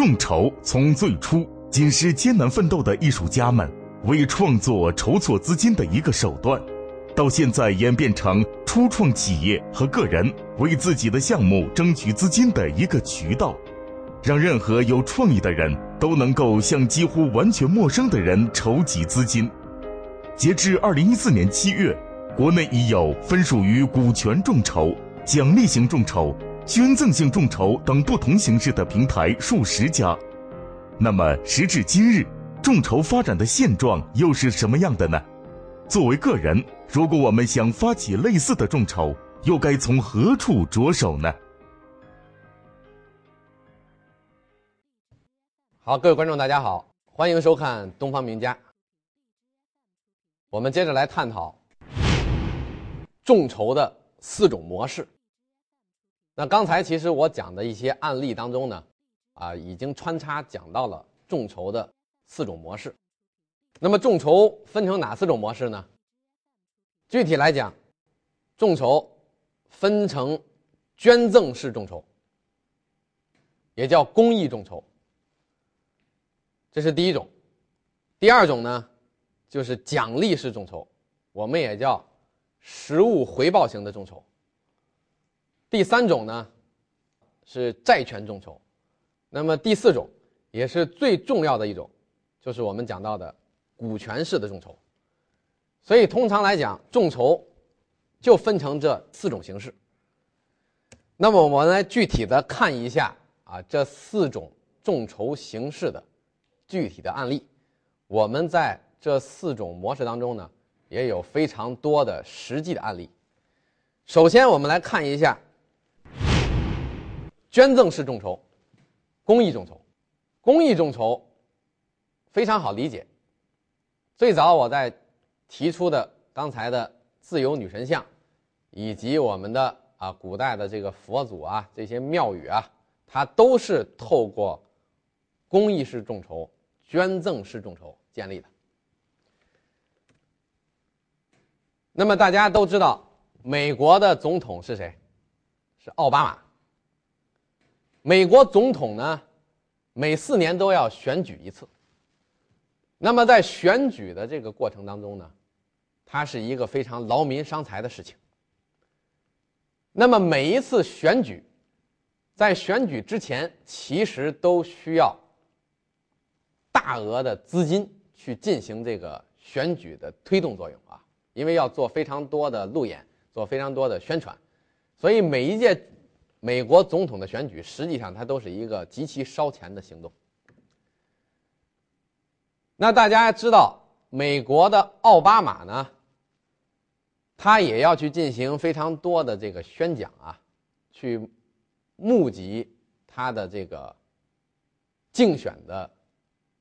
众筹从最初仅是艰难奋斗的艺术家们为创作筹措资金的一个手段，到现在演变成初创企业和个人为自己的项目争取资金的一个渠道，让任何有创意的人都能够向几乎完全陌生的人筹集资金。截至二零一四年七月，国内已有分属于股权众筹、奖励型众筹。捐赠性众筹等不同形式的平台数十家，那么时至今日，众筹发展的现状又是什么样的呢？作为个人，如果我们想发起类似的众筹，又该从何处着手呢？好，各位观众，大家好，欢迎收看《东方名家》。我们接着来探讨众筹的四种模式。那刚才其实我讲的一些案例当中呢，啊，已经穿插讲到了众筹的四种模式。那么众筹分成哪四种模式呢？具体来讲，众筹分成捐赠式众筹，也叫公益众筹，这是第一种。第二种呢，就是奖励式众筹，我们也叫实物回报型的众筹。第三种呢，是债权众筹，那么第四种也是最重要的一种，就是我们讲到的股权式的众筹。所以通常来讲，众筹就分成这四种形式。那么我们来具体的看一下啊，这四种众筹形式的具体的案例。我们在这四种模式当中呢，也有非常多的实际的案例。首先，我们来看一下。捐赠式众筹，公益众筹，公益众筹非常好理解。最早我在提出的刚才的自由女神像，以及我们的啊古代的这个佛祖啊这些庙宇啊，它都是透过公益式众筹、捐赠式众筹建立的。那么大家都知道，美国的总统是谁？是奥巴马。美国总统呢，每四年都要选举一次。那么在选举的这个过程当中呢，它是一个非常劳民伤财的事情。那么每一次选举，在选举之前，其实都需要大额的资金去进行这个选举的推动作用啊，因为要做非常多的路演，做非常多的宣传，所以每一届。美国总统的选举，实际上它都是一个极其烧钱的行动。那大家知道，美国的奥巴马呢，他也要去进行非常多的这个宣讲啊，去募集他的这个竞选的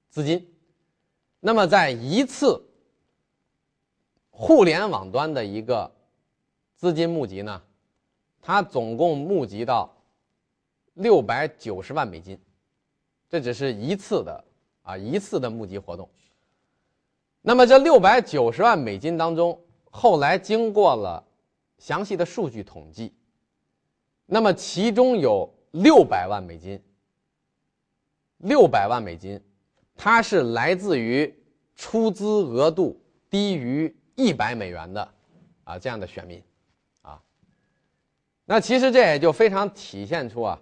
资金。那么，在一次互联网端的一个资金募集呢？他总共募集到六百九十万美金，这只是一次的啊一次的募集活动。那么这六百九十万美金当中，后来经过了详细的数据统计，那么其中有六百万美金，六百万美金，它是来自于出资额度低于一百美元的啊这样的选民。那其实这也就非常体现出啊，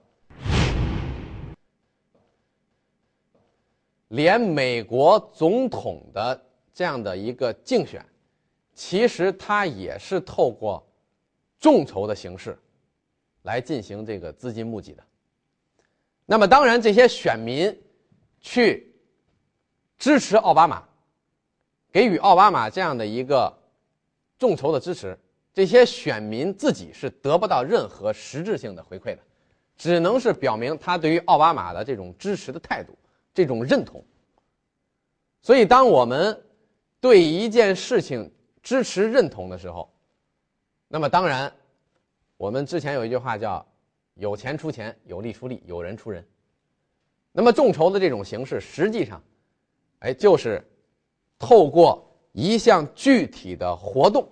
连美国总统的这样的一个竞选，其实他也是透过众筹的形式来进行这个资金募集的。那么当然，这些选民去支持奥巴马，给予奥巴马这样的一个众筹的支持。这些选民自己是得不到任何实质性的回馈的，只能是表明他对于奥巴马的这种支持的态度、这种认同。所以，当我们对一件事情支持认同的时候，那么当然，我们之前有一句话叫“有钱出钱，有力出力，有人出人”。那么众筹的这种形式，实际上，哎，就是透过一项具体的活动。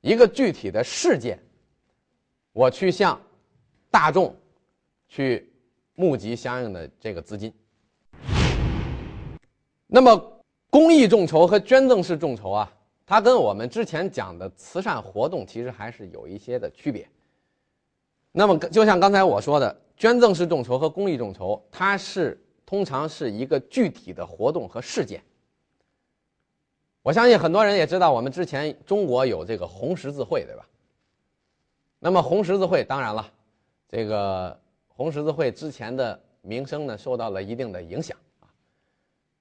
一个具体的事件，我去向大众去募集相应的这个资金。那么，公益众筹和捐赠式众筹啊，它跟我们之前讲的慈善活动其实还是有一些的区别。那么，就像刚才我说的，捐赠式众筹和公益众筹，它是通常是一个具体的活动和事件。我相信很多人也知道，我们之前中国有这个红十字会，对吧？那么红十字会，当然了，这个红十字会之前的名声呢，受到了一定的影响啊。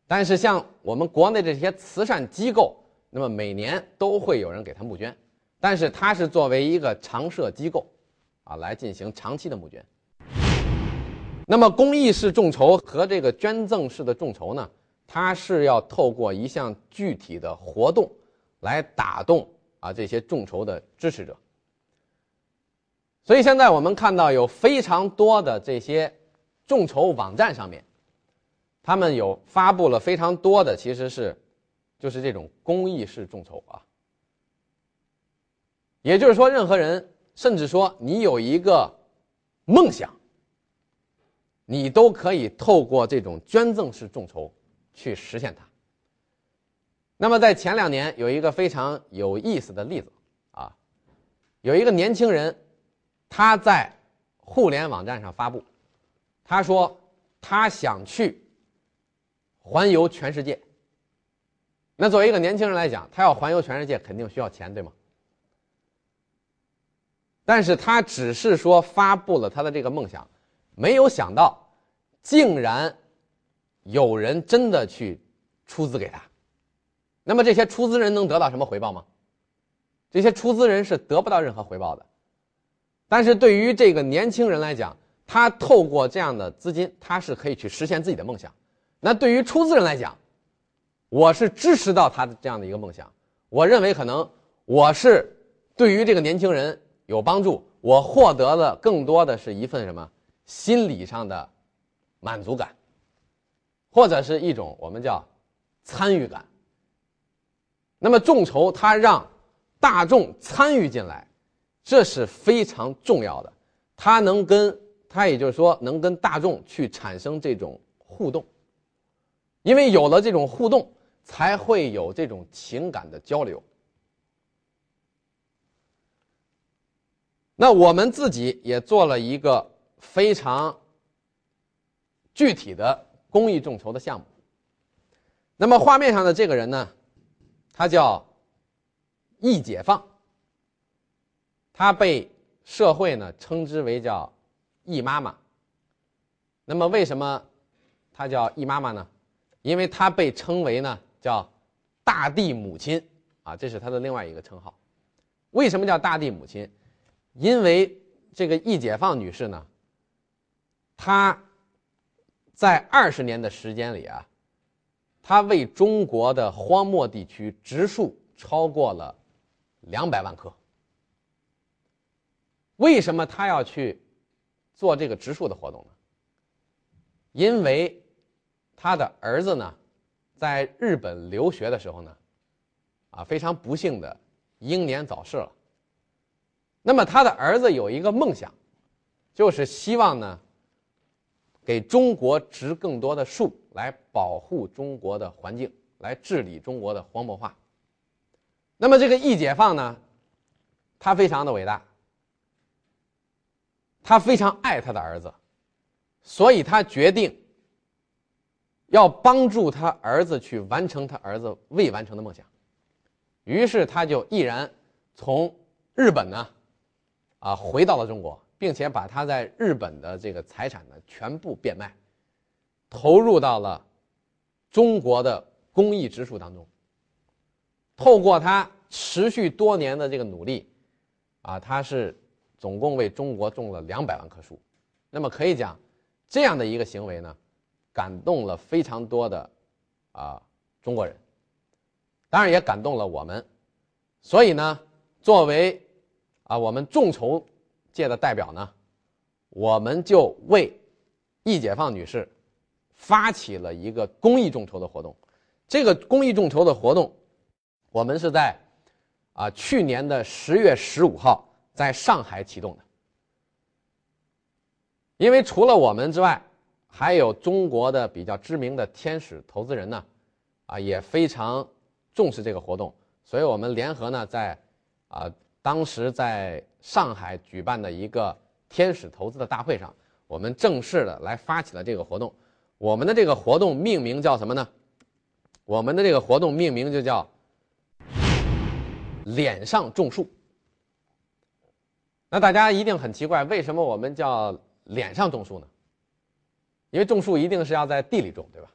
但是像我们国内这些慈善机构，那么每年都会有人给他募捐，但是它是作为一个常设机构，啊，来进行长期的募捐。那么公益式众筹和这个捐赠式的众筹呢？它是要透过一项具体的活动来打动啊这些众筹的支持者，所以现在我们看到有非常多的这些众筹网站上面，他们有发布了非常多的其实是就是这种公益式众筹啊，也就是说，任何人甚至说你有一个梦想，你都可以透过这种捐赠式众筹。去实现它。那么在前两年有一个非常有意思的例子啊，有一个年轻人，他在互联网站上发布，他说他想去环游全世界。那作为一个年轻人来讲，他要环游全世界肯定需要钱，对吗？但是他只是说发布了他的这个梦想，没有想到竟然。有人真的去出资给他，那么这些出资人能得到什么回报吗？这些出资人是得不到任何回报的。但是对于这个年轻人来讲，他透过这样的资金，他是可以去实现自己的梦想。那对于出资人来讲，我是支持到他的这样的一个梦想。我认为可能我是对于这个年轻人有帮助，我获得了更多的是一份什么心理上的满足感。或者是一种我们叫参与感。那么众筹它让大众参与进来，这是非常重要的。它能跟它也就是说能跟大众去产生这种互动，因为有了这种互动，才会有这种情感的交流。那我们自己也做了一个非常具体的。公益众筹的项目。那么画面上的这个人呢，他叫易解放，他被社会呢称之为叫易妈妈。那么为什么他叫易妈妈呢？因为他被称为呢叫大地母亲啊，这是他的另外一个称号。为什么叫大地母亲？因为这个易解放女士呢，她。在二十年的时间里啊，他为中国的荒漠地区植树超过了两百万棵。为什么他要去做这个植树的活动呢？因为他的儿子呢，在日本留学的时候呢，啊，非常不幸的英年早逝了。那么他的儿子有一个梦想，就是希望呢。给中国植更多的树，来保护中国的环境，来治理中国的荒漠化。那么这个易解放呢，他非常的伟大，他非常爱他的儿子，所以他决定要帮助他儿子去完成他儿子未完成的梦想。于是他就毅然从日本呢，啊，回到了中国。并且把他在日本的这个财产呢全部变卖，投入到了中国的公益植树当中。透过他持续多年的这个努力，啊，他是总共为中国种了两百万棵树。那么可以讲，这样的一个行为呢，感动了非常多的啊中国人，当然也感动了我们。所以呢，作为啊我们众筹。界的代表呢，我们就为易解放女士发起了一个公益众筹的活动。这个公益众筹的活动，我们是在啊去年的十月十五号在上海启动的。因为除了我们之外，还有中国的比较知名的天使投资人呢，啊也非常重视这个活动，所以我们联合呢在啊当时在上海举办的一个天使投资的大会上，我们正式的来发起了这个活动。我们的这个活动命名叫什么呢？我们的这个活动命名就叫“脸上种树”。那大家一定很奇怪，为什么我们叫脸上种树呢？因为种树一定是要在地里种，对吧？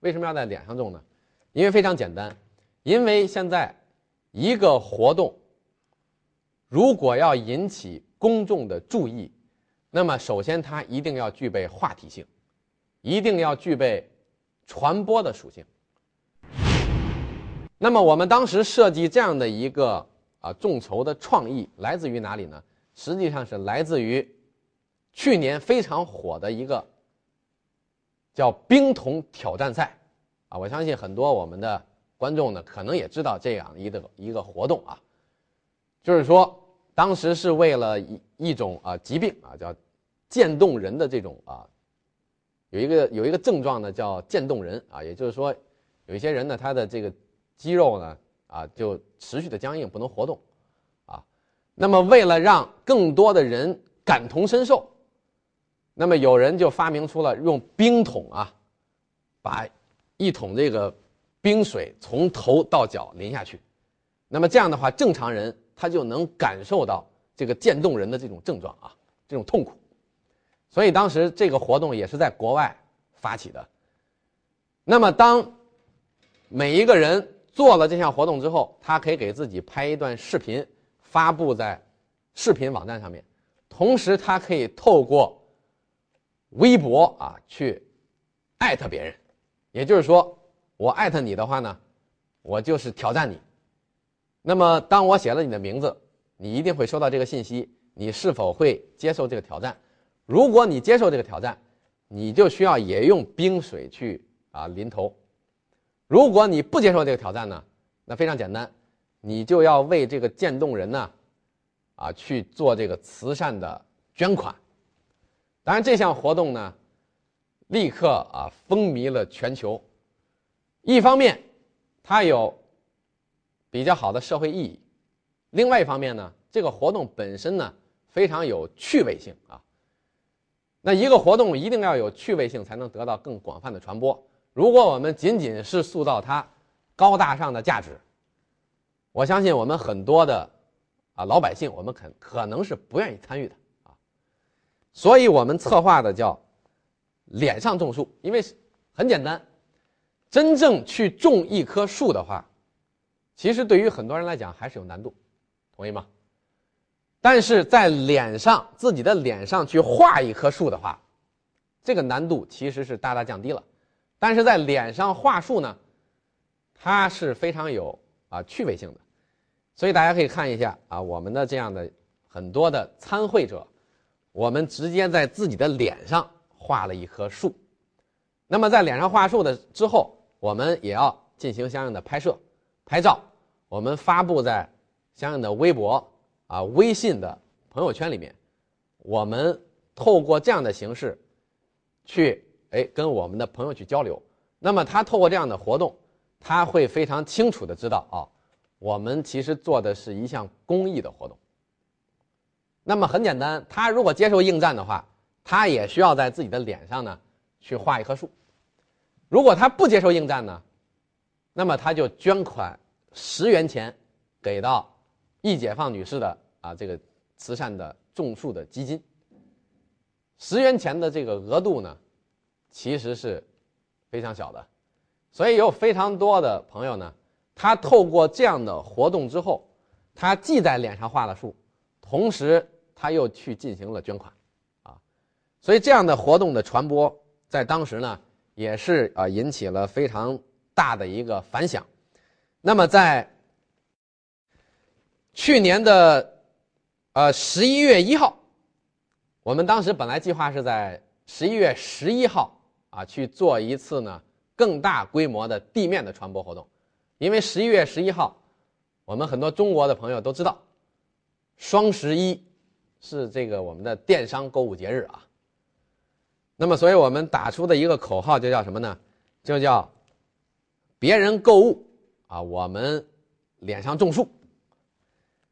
为什么要在脸上种呢？因为非常简单，因为现在一个活动如果要引起公众的注意，那么首先它一定要具备话题性，一定要具备传播的属性。那么我们当时设计这样的一个啊众筹的创意来自于哪里呢？实际上是来自于去年非常火的一个。叫冰桶挑战赛，啊，我相信很多我们的观众呢，可能也知道这样一个一个活动啊，就是说当时是为了一一种啊疾病啊，叫渐冻人的这种啊，有一个有一个症状呢叫渐冻人啊，也就是说有一些人呢他的这个肌肉呢啊就持续的僵硬不能活动，啊，那么为了让更多的人感同身受。那么有人就发明出了用冰桶啊，把一桶这个冰水从头到脚淋下去，那么这样的话，正常人他就能感受到这个渐冻人的这种症状啊，这种痛苦。所以当时这个活动也是在国外发起的。那么当每一个人做了这项活动之后，他可以给自己拍一段视频发布在视频网站上面，同时他可以透过。微博啊，去艾特别人，也就是说，我艾特你的话呢，我就是挑战你。那么，当我写了你的名字，你一定会收到这个信息。你是否会接受这个挑战？如果你接受这个挑战，你就需要也用冰水去啊淋头。如果你不接受这个挑战呢，那非常简单，你就要为这个渐冻人呢，啊去做这个慈善的捐款。当然，这项活动呢，立刻啊风靡了全球。一方面，它有比较好的社会意义；另外一方面呢，这个活动本身呢非常有趣味性啊。那一个活动一定要有趣味性，才能得到更广泛的传播。如果我们仅仅是塑造它高大上的价值，我相信我们很多的啊老百姓，我们肯可能是不愿意参与的啊。所以我们策划的叫“脸上种树”，因为很简单，真正去种一棵树的话，其实对于很多人来讲还是有难度，同意吗？但是在脸上自己的脸上去画一棵树的话，这个难度其实是大大降低了。但是在脸上画树呢，它是非常有啊趣味性的，所以大家可以看一下啊我们的这样的很多的参会者。我们直接在自己的脸上画了一棵树，那么在脸上画树的之后，我们也要进行相应的拍摄、拍照，我们发布在相应的微博啊、微信的朋友圈里面，我们透过这样的形式，去哎跟我们的朋友去交流。那么他透过这样的活动，他会非常清楚的知道啊，我们其实做的是一项公益的活动。那么很简单，他如果接受应战的话，他也需要在自己的脸上呢去画一棵树。如果他不接受应战呢，那么他就捐款十元钱给到易解放女士的啊这个慈善的种树的基金。十元钱的这个额度呢，其实是非常小的，所以有非常多的朋友呢，他透过这样的活动之后，他既在脸上画了树，同时。他又去进行了捐款，啊，所以这样的活动的传播在当时呢，也是啊引起了非常大的一个反响。那么在去年的呃十一月一号，我们当时本来计划是在十一月十一号啊去做一次呢更大规模的地面的传播活动，因为十一月十一号，我们很多中国的朋友都知道，双十一。是这个我们的电商购物节日啊，那么，所以我们打出的一个口号就叫什么呢？就叫别人购物啊，我们脸上种树。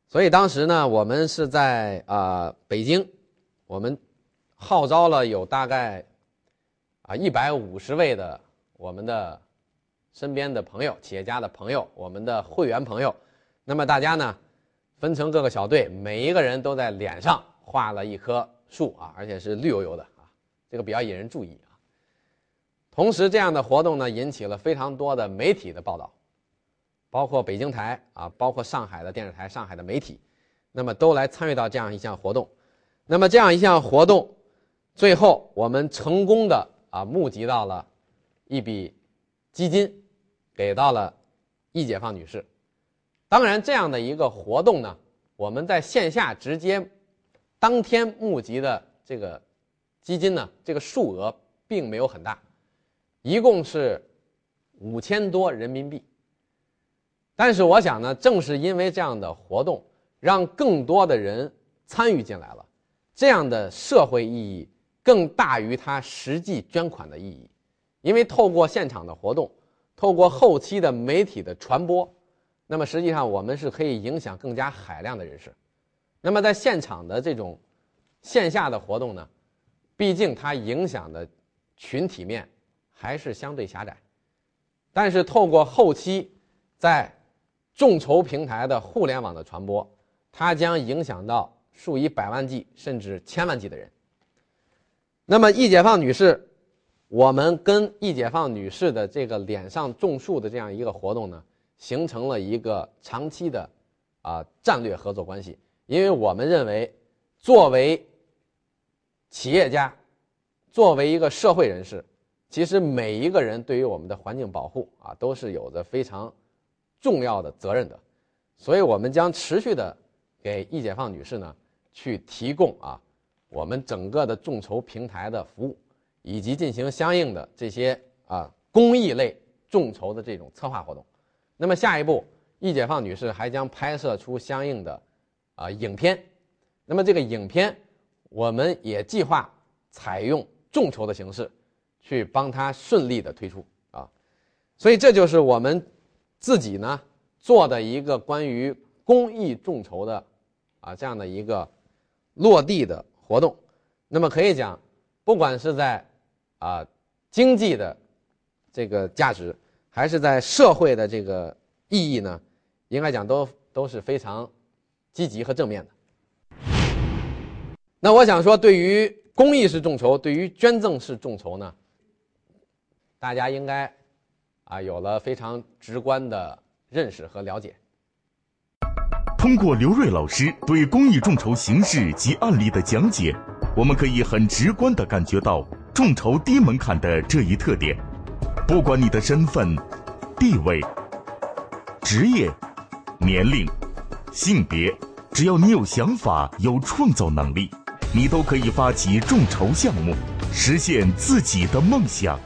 所以当时呢，我们是在啊北京，我们号召了有大概啊一百五十位的我们的身边的朋友、企业家的朋友、我们的会员朋友。那么大家呢，分成各个小队，每一个人都在脸上画了一棵树啊，而且是绿油油的啊，这个比较引人注意啊。同时，这样的活动呢，引起了非常多的媒体的报道。包括北京台啊，包括上海的电视台、上海的媒体，那么都来参与到这样一项活动。那么这样一项活动，最后我们成功的啊募集到了一笔基金，给到了易解放女士。当然，这样的一个活动呢，我们在线下直接当天募集的这个基金呢，这个数额并没有很大，一共是五千多人民币。但是我想呢，正是因为这样的活动，让更多的人参与进来了，这样的社会意义更大于它实际捐款的意义。因为透过现场的活动，透过后期的媒体的传播，那么实际上我们是可以影响更加海量的人士。那么在现场的这种线下的活动呢，毕竟它影响的群体面还是相对狭窄，但是透过后期在众筹平台的互联网的传播，它将影响到数以百万计甚至千万计的人。那么，易解放女士，我们跟易解放女士的这个脸上种树的这样一个活动呢，形成了一个长期的啊战略合作关系。因为我们认为，作为企业家，作为一个社会人士，其实每一个人对于我们的环境保护啊，都是有着非常。重要的责任的，所以我们将持续的给易解放女士呢去提供啊我们整个的众筹平台的服务，以及进行相应的这些啊公益类众筹的这种策划活动。那么下一步，易解放女士还将拍摄出相应的啊影片。那么这个影片，我们也计划采用众筹的形式去帮她顺利的推出啊。所以这就是我们。自己呢做的一个关于公益众筹的啊这样的一个落地的活动，那么可以讲，不管是在啊经济的这个价值，还是在社会的这个意义呢，应该讲都都是非常积极和正面的。那我想说，对于公益式众筹，对于捐赠式众筹呢，大家应该。啊，有了非常直观的认识和了解。通过刘瑞老师对公益众筹形式及案例的讲解，我们可以很直观的感觉到众筹低门槛的这一特点。不管你的身份、地位、职业、年龄、性别，只要你有想法、有创造能力，你都可以发起众筹项目，实现自己的梦想。